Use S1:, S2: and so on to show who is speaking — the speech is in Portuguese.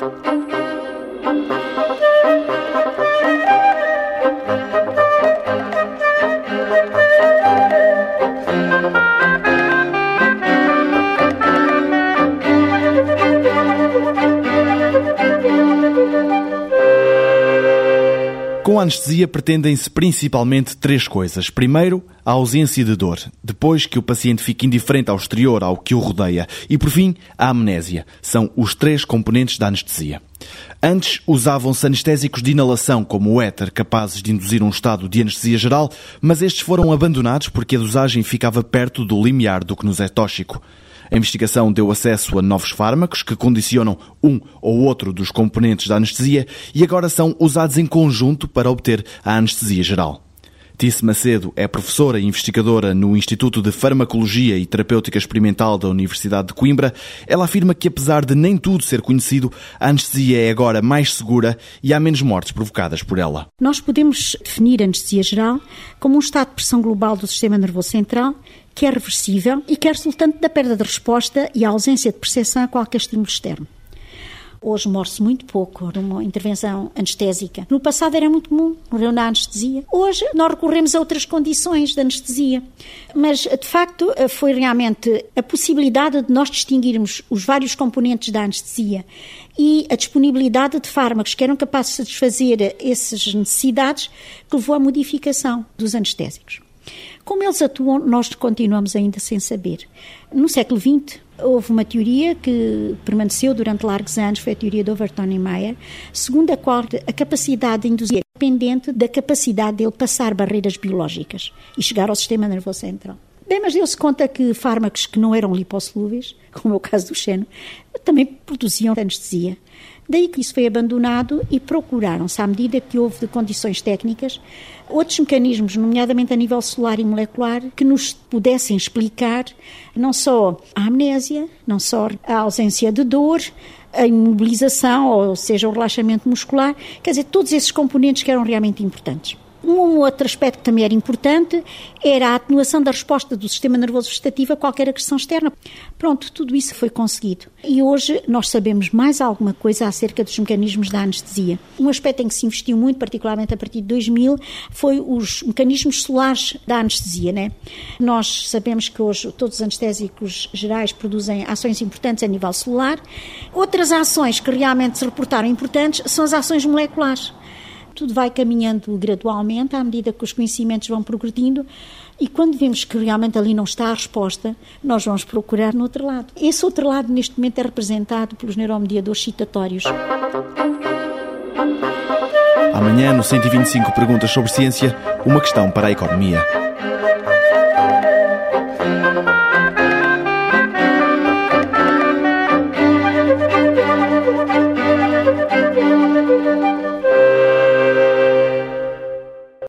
S1: Com a anestesia pretendem-se principalmente três coisas. Primeiro, a ausência de dor. Depois, que o paciente fique indiferente ao exterior, ao que o rodeia. E, por fim, a amnésia. São os três componentes da anestesia. Antes usavam-se anestésicos de inalação, como o éter, capazes de induzir um estado de anestesia geral, mas estes foram abandonados porque a dosagem ficava perto do limiar do que nos é tóxico. A investigação deu acesso a novos fármacos que condicionam um ou outro dos componentes da anestesia e agora são usados em conjunto para obter a anestesia geral. Tice Macedo é professora e investigadora no Instituto de Farmacologia e Terapêutica Experimental da Universidade de Coimbra. Ela afirma que, apesar de nem tudo ser conhecido, a anestesia é agora mais segura e há menos mortes provocadas por ela.
S2: Nós podemos definir a anestesia geral como um estado de pressão global do sistema nervoso central que é reversível e que é resultante da perda de resposta e a ausência de percepção a qualquer estímulo externo. Hoje morre-se muito pouco numa intervenção anestésica. No passado era muito comum morrer na anestesia. Hoje nós recorremos a outras condições de anestesia. Mas, de facto, foi realmente a possibilidade de nós distinguirmos os vários componentes da anestesia e a disponibilidade de fármacos que eram capazes de satisfazer essas necessidades que levou à modificação dos anestésicos. Como eles atuam, nós continuamos ainda sem saber. No século XX, houve uma teoria que permaneceu durante largos anos, foi a teoria de Overton e Meyer, segundo a qual a capacidade de induzir é dependente da capacidade dele passar barreiras biológicas e chegar ao sistema nervoso central. Bem, mas deu-se conta que fármacos que não eram lipossolúveis, como é o caso do xeno, também produziam anestesia. Daí que isso foi abandonado e procuraram-se, à medida que houve condições técnicas, outros mecanismos, nomeadamente a nível celular e molecular, que nos pudessem explicar não só a amnésia, não só a ausência de dor, a imobilização, ou seja, o relaxamento muscular, quer dizer, todos esses componentes que eram realmente importantes. Um outro aspecto que também era importante era a atenuação da resposta do sistema nervoso vegetativo a qualquer agressão externa. Pronto, tudo isso foi conseguido. E hoje nós sabemos mais alguma coisa acerca dos mecanismos da anestesia. Um aspecto em que se investiu muito, particularmente a partir de 2000, foi os mecanismos solares da anestesia. Né? Nós sabemos que hoje todos os anestésicos gerais produzem ações importantes a nível celular. Outras ações que realmente se reportaram importantes são as ações moleculares tudo vai caminhando gradualmente à medida que os conhecimentos vão progredindo e quando vemos que realmente ali não está a resposta, nós vamos procurar no outro lado. Esse outro lado, neste momento, é representado pelos neuromediadores citatórios.
S1: Amanhã, no 125 Perguntas sobre Ciência, uma questão para a economia.